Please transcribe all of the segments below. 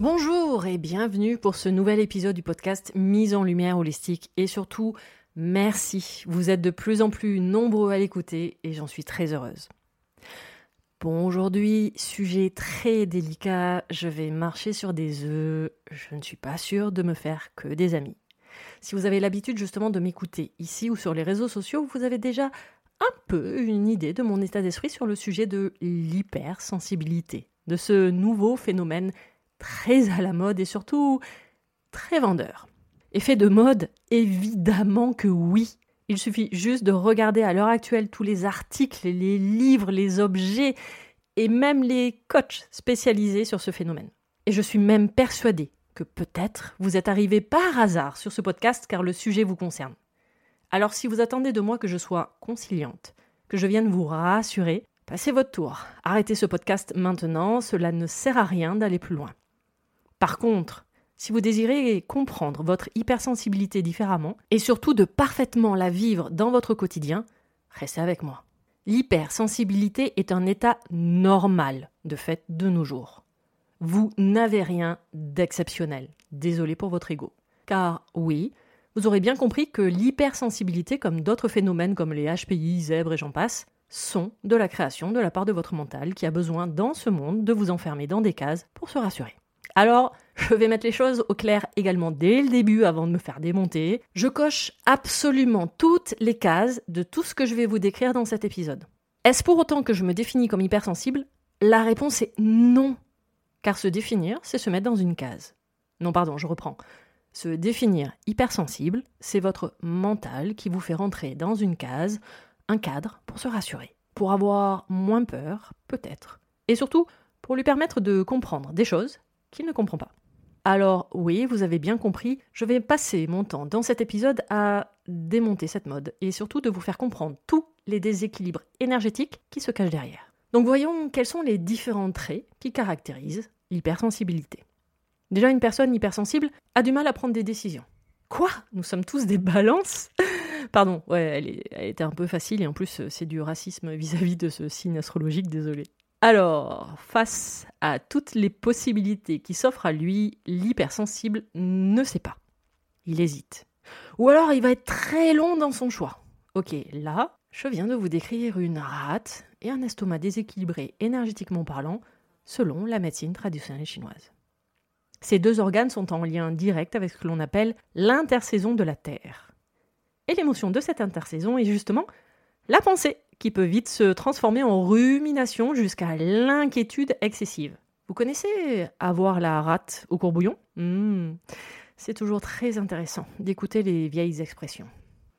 Bonjour et bienvenue pour ce nouvel épisode du podcast Mise en lumière holistique et surtout merci, vous êtes de plus en plus nombreux à l'écouter et j'en suis très heureuse. Bon, aujourd'hui, sujet très délicat, je vais marcher sur des œufs, je ne suis pas sûre de me faire que des amis. Si vous avez l'habitude justement de m'écouter ici ou sur les réseaux sociaux, vous avez déjà un peu une idée de mon état d'esprit sur le sujet de l'hypersensibilité, de ce nouveau phénomène très à la mode et surtout très vendeur. Effet de mode Évidemment que oui. Il suffit juste de regarder à l'heure actuelle tous les articles, les livres, les objets et même les coachs spécialisés sur ce phénomène. Et je suis même persuadée que peut-être vous êtes arrivé par hasard sur ce podcast car le sujet vous concerne. Alors si vous attendez de moi que je sois conciliante, que je vienne vous rassurer, passez votre tour. Arrêtez ce podcast maintenant, cela ne sert à rien d'aller plus loin. Par contre, si vous désirez comprendre votre hypersensibilité différemment, et surtout de parfaitement la vivre dans votre quotidien, restez avec moi. L'hypersensibilité est un état normal de fait de nos jours. Vous n'avez rien d'exceptionnel. Désolé pour votre ego. Car oui, vous aurez bien compris que l'hypersensibilité, comme d'autres phénomènes comme les HPI, zèbres et j'en passe, sont de la création de la part de votre mental qui a besoin dans ce monde de vous enfermer dans des cases pour se rassurer. Alors, je vais mettre les choses au clair également dès le début avant de me faire démonter. Je coche absolument toutes les cases de tout ce que je vais vous décrire dans cet épisode. Est-ce pour autant que je me définis comme hypersensible? La réponse est non. Car se définir, c'est se mettre dans une case. Non, pardon, je reprends. Se définir hypersensible, c'est votre mental qui vous fait rentrer dans une case, un cadre pour se rassurer, pour avoir moins peur, peut-être, et surtout pour lui permettre de comprendre des choses qu'il ne comprend pas. Alors oui, vous avez bien compris, je vais passer mon temps dans cet épisode à démonter cette mode et surtout de vous faire comprendre tous les déséquilibres énergétiques qui se cachent derrière. Donc voyons quels sont les différents traits qui caractérisent l'hypersensibilité. Déjà, une personne hypersensible a du mal à prendre des décisions. Quoi? Nous sommes tous des balances? Pardon, ouais, elle, était un peu facile et en plus c'est du racisme vis-à-vis -vis de ce signe astrologique, désolé. Alors, face à toutes les possibilités qui s'offrent à lui, l'hypersensible ne sait pas. Il hésite. Ou alors il va être très long dans son choix. Ok, là, je viens de vous décrire une rate et un estomac déséquilibré énergétiquement parlant, selon la médecine traditionnelle chinoise. Ces deux organes sont en lien direct avec ce que l'on appelle l'intersaison de la Terre. Et l'émotion de cette intersaison est justement la pensée qui peut vite se transformer en rumination jusqu'à l'inquiétude excessive. Vous connaissez avoir la rate au courbouillon? Hmm, C'est toujours très intéressant d'écouter les vieilles expressions.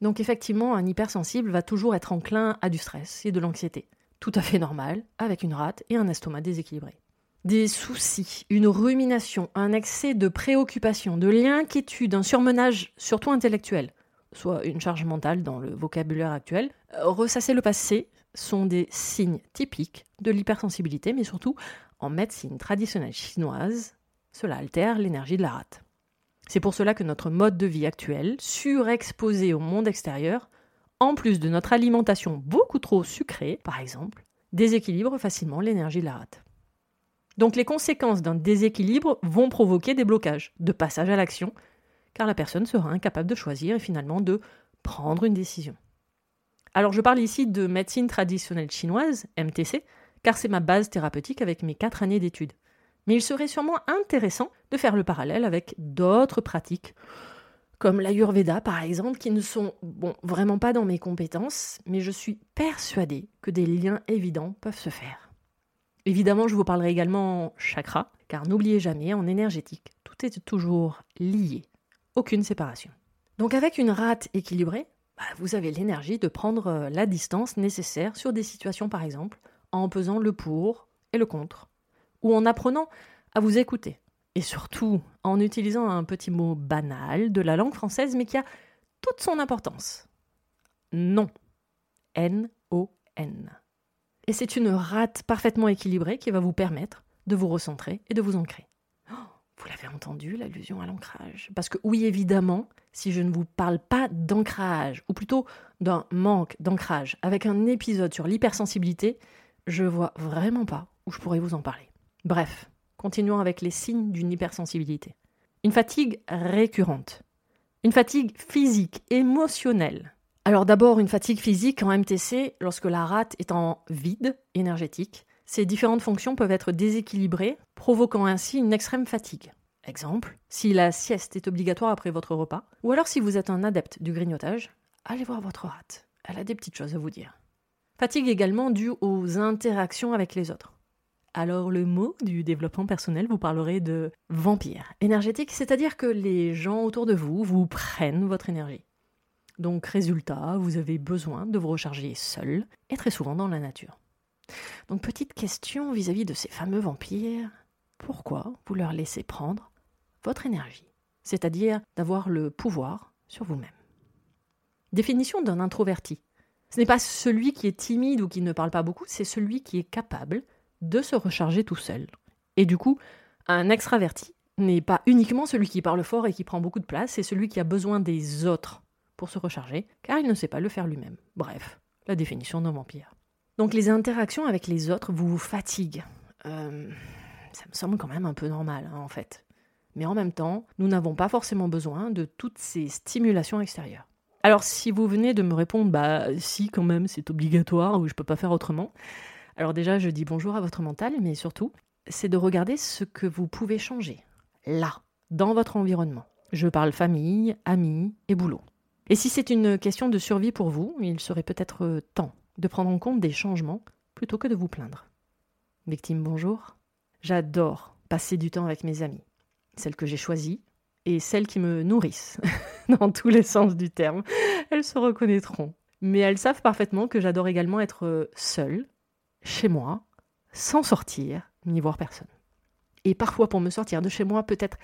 Donc effectivement, un hypersensible va toujours être enclin à du stress et de l'anxiété. Tout à fait normal, avec une rate et un estomac déséquilibré. Des soucis, une rumination, un excès de préoccupation, de l'inquiétude, un surmenage surtout intellectuel, soit une charge mentale dans le vocabulaire actuel, euh, ressasser le passé sont des signes typiques de l'hypersensibilité, mais surtout en médecine traditionnelle chinoise, cela altère l'énergie de la rate. C'est pour cela que notre mode de vie actuel, surexposé au monde extérieur, en plus de notre alimentation beaucoup trop sucrée, par exemple, déséquilibre facilement l'énergie de la rate. Donc les conséquences d'un déséquilibre vont provoquer des blocages, de passage à l'action, car la personne sera incapable de choisir et finalement de prendre une décision. Alors je parle ici de médecine traditionnelle chinoise, MTC, car c'est ma base thérapeutique avec mes quatre années d'études. Mais il serait sûrement intéressant de faire le parallèle avec d'autres pratiques, comme l'Ayurveda par exemple, qui ne sont vraiment pas dans mes compétences, mais je suis persuadée que des liens évidents peuvent se faire. Évidemment, je vous parlerai également en chakra, car n'oubliez jamais, en énergétique, tout est toujours lié, aucune séparation. Donc avec une rate équilibrée, bah, vous avez l'énergie de prendre euh, la distance nécessaire sur des situations par exemple, en pesant le pour et le contre, ou en apprenant à vous écouter, et surtout en utilisant un petit mot banal de la langue française mais qui a toute son importance. Non. N-O-N. Et c'est une rate parfaitement équilibrée qui va vous permettre de vous recentrer et de vous ancrer. Vous l'avez entendu, l'allusion à l'ancrage Parce que oui, évidemment, si je ne vous parle pas d'ancrage, ou plutôt d'un manque d'ancrage, avec un épisode sur l'hypersensibilité, je vois vraiment pas où je pourrais vous en parler. Bref, continuons avec les signes d'une hypersensibilité. Une fatigue récurrente. Une fatigue physique, émotionnelle. Alors d'abord, une fatigue physique en MTC, lorsque la rate est en vide énergétique, ces différentes fonctions peuvent être déséquilibrées, provoquant ainsi une extrême fatigue. Exemple, si la sieste est obligatoire après votre repas, ou alors si vous êtes un adepte du grignotage, allez voir votre rate. Elle a des petites choses à vous dire. Fatigue également due aux interactions avec les autres. Alors le mot du développement personnel vous parlerait de vampire énergétique, c'est-à-dire que les gens autour de vous vous prennent votre énergie. Donc résultat, vous avez besoin de vous recharger seul et très souvent dans la nature. Donc petite question vis-à-vis -vis de ces fameux vampires, pourquoi vous leur laissez prendre votre énergie, c'est-à-dire d'avoir le pouvoir sur vous-même? Définition d'un introverti. Ce n'est pas celui qui est timide ou qui ne parle pas beaucoup, c'est celui qui est capable de se recharger tout seul. Et du coup, un extraverti n'est pas uniquement celui qui parle fort et qui prend beaucoup de place, c'est celui qui a besoin des autres pour se recharger, car il ne sait pas le faire lui-même. Bref, la définition d'un vampire. Donc les interactions avec les autres vous fatiguent. Euh, ça me semble quand même un peu normal, hein, en fait. Mais en même temps, nous n'avons pas forcément besoin de toutes ces stimulations extérieures. Alors si vous venez de me répondre, bah si quand même c'est obligatoire ou je peux pas faire autrement, alors déjà je dis bonjour à votre mental, mais surtout c'est de regarder ce que vous pouvez changer, là, dans votre environnement. Je parle famille, amis et boulot. Et si c'est une question de survie pour vous, il serait peut-être temps de prendre en compte des changements plutôt que de vous plaindre. Victime, bonjour. J'adore passer du temps avec mes amis, celles que j'ai choisies et celles qui me nourrissent, dans tous les sens du terme. Elles se reconnaîtront. Mais elles savent parfaitement que j'adore également être seule, chez moi, sans sortir, ni voir personne. Et parfois, pour me sortir de chez moi, peut être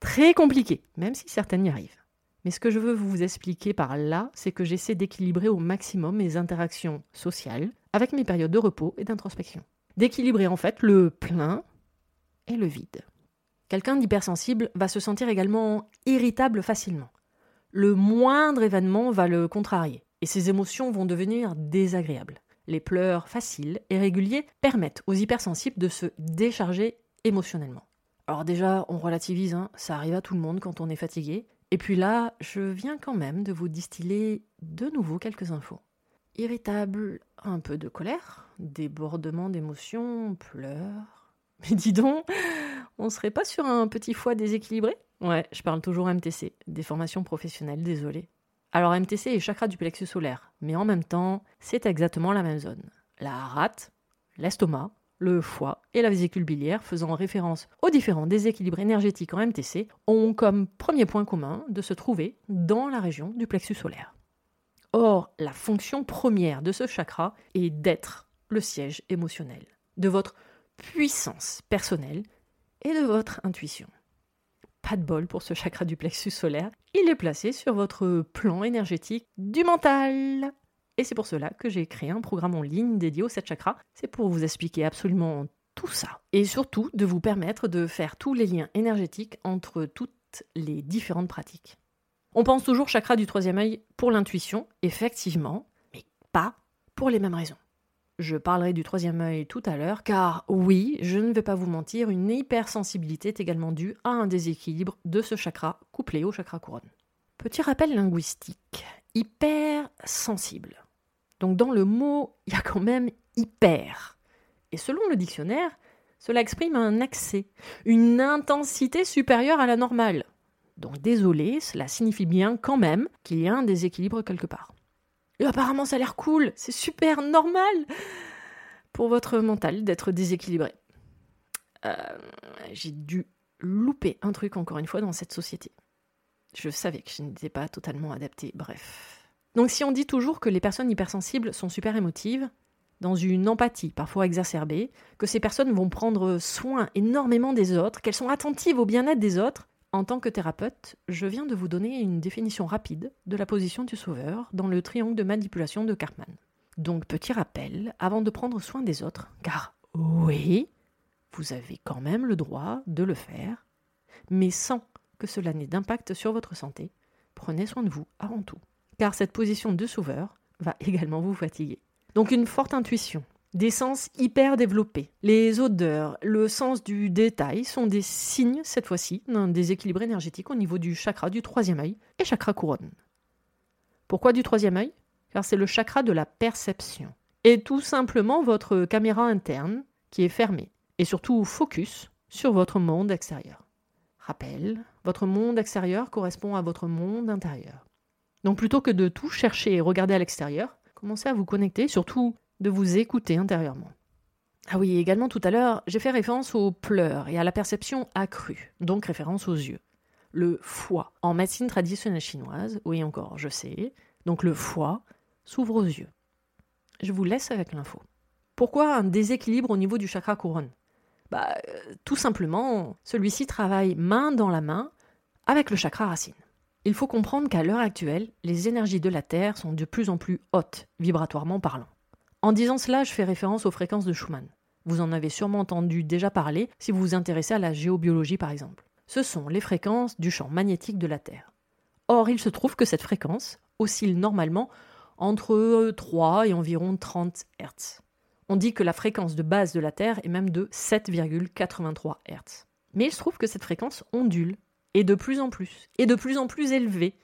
très compliqué, même si certaines y arrivent. Mais ce que je veux vous expliquer par là, c'est que j'essaie d'équilibrer au maximum mes interactions sociales avec mes périodes de repos et d'introspection. D'équilibrer en fait le plein et le vide. Quelqu'un d'hypersensible va se sentir également irritable facilement. Le moindre événement va le contrarier et ses émotions vont devenir désagréables. Les pleurs faciles et réguliers permettent aux hypersensibles de se décharger émotionnellement. Alors déjà, on relativise, hein, ça arrive à tout le monde quand on est fatigué. Et puis là, je viens quand même de vous distiller de nouveau quelques infos. Irritable, un peu de colère, débordement d'émotions, pleurs. Mais dis donc, on serait pas sur un petit foie déséquilibré? Ouais, je parle toujours MTC, des formations professionnelles, désolé. Alors MTC est chakra du plexus solaire, mais en même temps, c'est exactement la même zone. La rate, l'estomac, le foie et la vésicule biliaire, faisant référence aux différents déséquilibres énergétiques en MTC, ont comme premier point commun de se trouver dans la région du plexus solaire. Or, la fonction première de ce chakra est d'être le siège émotionnel, de votre puissance personnelle et de votre intuition. Pas de bol pour ce chakra du plexus solaire, il est placé sur votre plan énergétique du mental. Et c'est pour cela que j'ai créé un programme en ligne dédié aux 7 chakras. C'est pour vous expliquer absolument tout ça. Et surtout de vous permettre de faire tous les liens énergétiques entre toutes les différentes pratiques. On pense toujours chakra du troisième œil pour l'intuition, effectivement, mais pas pour les mêmes raisons. Je parlerai du troisième œil tout à l'heure, car oui, je ne vais pas vous mentir, une hypersensibilité est également due à un déséquilibre de ce chakra couplé au chakra couronne. Petit rappel linguistique, hypersensible. Donc dans le mot, il y a quand même hyper. Et selon le dictionnaire, cela exprime un accès, une intensité supérieure à la normale. Donc désolé, cela signifie bien quand même qu'il y a un déséquilibre quelque part. Et apparemment ça a l'air cool, c'est super normal pour votre mental d'être déséquilibré. Euh, j'ai dû louper un truc encore une fois dans cette société. Je savais que je n'étais pas totalement adaptée, bref. Donc si on dit toujours que les personnes hypersensibles sont super émotives, dans une empathie parfois exacerbée, que ces personnes vont prendre soin énormément des autres, qu'elles sont attentives au bien-être des autres, en tant que thérapeute, je viens de vous donner une définition rapide de la position du sauveur dans le triangle de manipulation de Cartman. Donc petit rappel, avant de prendre soin des autres, car oui, vous avez quand même le droit de le faire, mais sans que cela n'ait d'impact sur votre santé, prenez soin de vous avant tout car cette position de sauveur va également vous fatiguer. Donc une forte intuition, des sens hyper développés, les odeurs, le sens du détail sont des signes, cette fois-ci, d'un déséquilibre énergétique au niveau du chakra du troisième œil et chakra couronne. Pourquoi du troisième œil? Car c'est le chakra de la perception. Et tout simplement votre caméra interne qui est fermée, et surtout focus sur votre monde extérieur. Rappel, votre monde extérieur correspond à votre monde intérieur. Donc plutôt que de tout chercher et regarder à l'extérieur, commencez à vous connecter, surtout de vous écouter intérieurement. Ah oui, également tout à l'heure, j'ai fait référence aux pleurs et à la perception accrue, donc référence aux yeux. Le foie, en médecine traditionnelle chinoise, oui encore, je sais, donc le foie s'ouvre aux yeux. Je vous laisse avec l'info. Pourquoi un déséquilibre au niveau du chakra couronne? Bah, euh, tout simplement, celui-ci travaille main dans la main avec le chakra racine. Il faut comprendre qu'à l'heure actuelle, les énergies de la Terre sont de plus en plus hautes, vibratoirement parlant. En disant cela, je fais référence aux fréquences de Schumann. Vous en avez sûrement entendu déjà parler si vous vous intéressez à la géobiologie par exemple. Ce sont les fréquences du champ magnétique de la Terre. Or, il se trouve que cette fréquence oscille normalement entre 3 et environ 30 Hz. On dit que la fréquence de base de la Terre est même de 7,83 Hz. Mais il se trouve que cette fréquence ondule et de plus en plus, et de plus en plus élevé.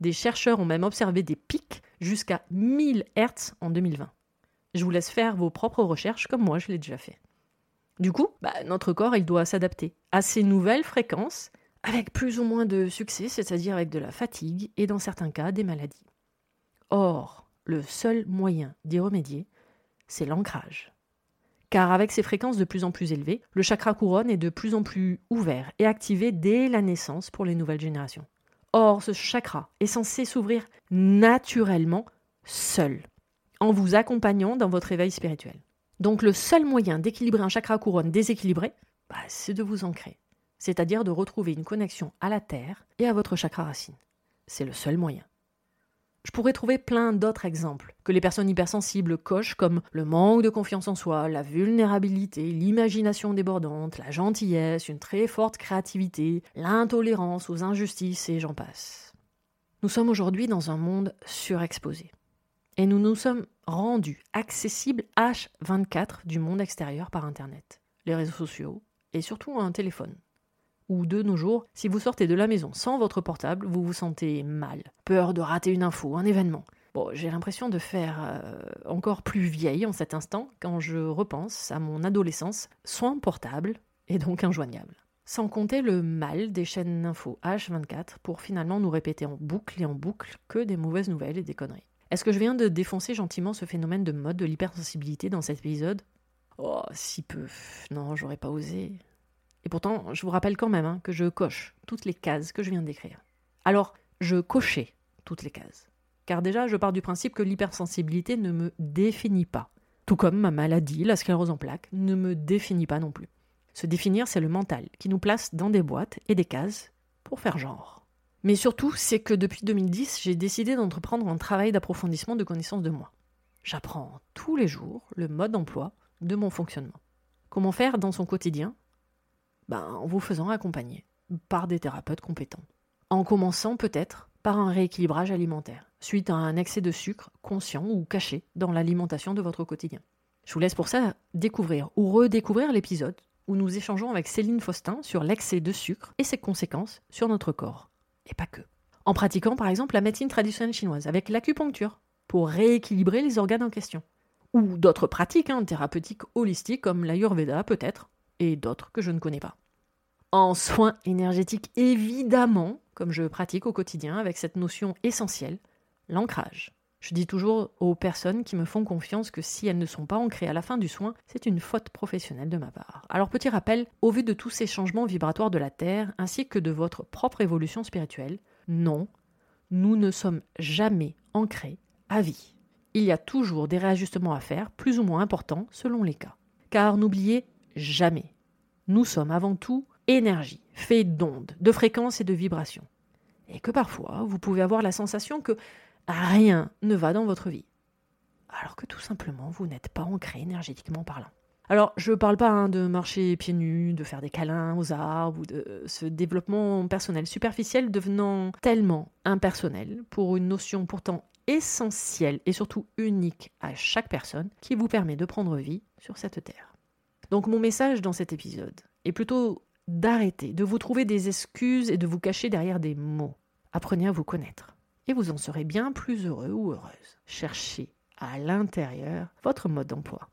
Des chercheurs ont même observé des pics jusqu'à 1000 Hz en 2020. Je vous laisse faire vos propres recherches comme moi je l'ai déjà fait. Du coup, bah, notre corps il doit s'adapter à ces nouvelles fréquences avec plus ou moins de succès, c'est-à-dire avec de la fatigue et dans certains cas des maladies. Or, le seul moyen d'y remédier, c'est l'ancrage car avec ses fréquences de plus en plus élevées, le chakra couronne est de plus en plus ouvert et activé dès la naissance pour les nouvelles générations. Or, ce chakra est censé s'ouvrir naturellement seul, en vous accompagnant dans votre éveil spirituel. Donc le seul moyen d'équilibrer un chakra couronne déséquilibré, bah, c'est de vous ancrer, c'est-à-dire de retrouver une connexion à la Terre et à votre chakra racine. C'est le seul moyen. Je pourrais trouver plein d'autres exemples que les personnes hypersensibles cochent comme le manque de confiance en soi, la vulnérabilité, l'imagination débordante, la gentillesse, une très forte créativité, l'intolérance aux injustices et j'en passe. Nous sommes aujourd'hui dans un monde surexposé. Et nous nous sommes rendus accessibles H24 du monde extérieur par Internet, les réseaux sociaux et surtout un téléphone ou de nos jours, si vous sortez de la maison sans votre portable, vous vous sentez mal, peur de rater une info, un événement. Bon, j'ai l'impression de faire euh, encore plus vieille en cet instant quand je repense à mon adolescence sans portable et donc injoignable. Sans compter le mal des chaînes d'infos H24 pour finalement nous répéter en boucle et en boucle que des mauvaises nouvelles et des conneries. Est-ce que je viens de défoncer gentiment ce phénomène de mode de l'hypersensibilité dans cet épisode? Oh, si peu. Non, j'aurais pas osé. Et pourtant, je vous rappelle quand même hein, que je coche toutes les cases que je viens d'écrire. Alors, je cochais toutes les cases. Car déjà, je pars du principe que l'hypersensibilité ne me définit pas. Tout comme ma maladie, la sclérose en plaques, ne me définit pas non plus. Se définir, c'est le mental, qui nous place dans des boîtes et des cases pour faire genre. Mais surtout, c'est que depuis 2010, j'ai décidé d'entreprendre un travail d'approfondissement de connaissance de moi. J'apprends tous les jours le mode d'emploi de mon fonctionnement. Comment faire dans son quotidien? Ben, En vous faisant accompagner par des thérapeutes compétents. En commençant peut-être par un rééquilibrage alimentaire, suite à un excès de sucre conscient ou caché dans l'alimentation de votre quotidien. Je vous laisse pour ça découvrir ou redécouvrir l'épisode où nous échangeons avec Céline Faustin sur l'excès de sucre et ses conséquences sur notre corps. Et pas que. En pratiquant par exemple la médecine traditionnelle chinoise avec l'acupuncture pour rééquilibrer les organes en question. Ou d'autres pratiques hein, thérapeutiques holistiques comme l'Ayurveda peut-être, et d'autres que je ne connais pas. En soins énergétiques évidemment, comme je pratique au quotidien avec cette notion essentielle, l'ancrage. Je dis toujours aux personnes qui me font confiance que si elles ne sont pas ancrées à la fin du soin, c'est une faute professionnelle de ma part. Alors petit rappel, au vu de tous ces changements vibratoires de la Terre, ainsi que de votre propre évolution spirituelle, non, nous ne sommes jamais ancrés à vie. Il y a toujours des réajustements à faire, plus ou moins importants selon les cas. Car n'oubliez jamais, nous sommes avant tout énergie, fait d'ondes, de fréquences et de vibrations. Et que parfois, vous pouvez avoir la sensation que rien ne va dans votre vie. Alors que tout simplement, vous n'êtes pas ancré énergétiquement parlant. Alors, je ne parle pas hein, de marcher pieds nus, de faire des câlins aux arbres ou de ce développement personnel superficiel devenant tellement impersonnel pour une notion pourtant essentielle et surtout unique à chaque personne qui vous permet de prendre vie sur cette terre. Donc mon message dans cet épisode est plutôt d'arrêter de vous trouver des excuses et de vous cacher derrière des mots. Apprenez à vous connaître et vous en serez bien plus heureux ou heureuse. Cherchez à l'intérieur votre mode d'emploi.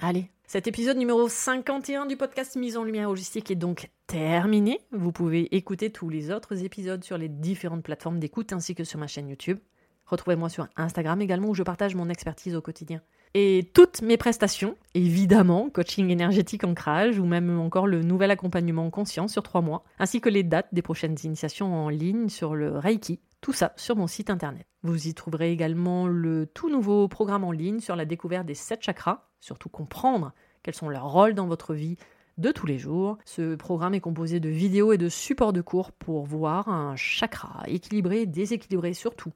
Allez, cet épisode numéro 51 du podcast Mise en Lumière Logistique est donc terminé. Vous pouvez écouter tous les autres épisodes sur les différentes plateformes d'écoute ainsi que sur ma chaîne YouTube. Retrouvez-moi sur Instagram également où je partage mon expertise au quotidien. Et toutes mes prestations, évidemment, coaching énergétique ancrage ou même encore le nouvel accompagnement en conscience sur trois mois, ainsi que les dates des prochaines initiations en ligne sur le Reiki, tout ça sur mon site internet. Vous y trouverez également le tout nouveau programme en ligne sur la découverte des sept chakras, surtout comprendre quels sont leurs rôles dans votre vie de tous les jours. Ce programme est composé de vidéos et de supports de cours pour voir un chakra équilibré, déséquilibré surtout,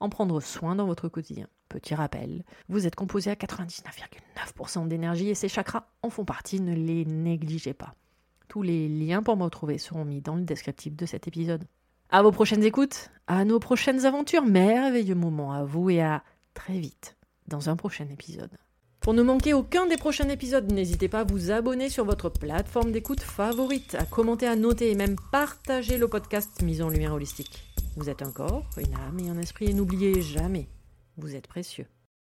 en prendre soin dans votre quotidien. Petit rappel, vous êtes composé à 99,9% d'énergie et ces chakras en font partie, ne les négligez pas. Tous les liens pour me retrouver seront mis dans le descriptif de cet épisode. À vos prochaines écoutes, à nos prochaines aventures, merveilleux moments à vous et à très vite dans un prochain épisode. Pour ne manquer aucun des prochains épisodes, n'hésitez pas à vous abonner sur votre plateforme d'écoute favorite, à commenter, à noter et même partager le podcast Mise en Lumière Holistique. Vous êtes un corps, une âme et un esprit et n'oubliez jamais, vous êtes précieux.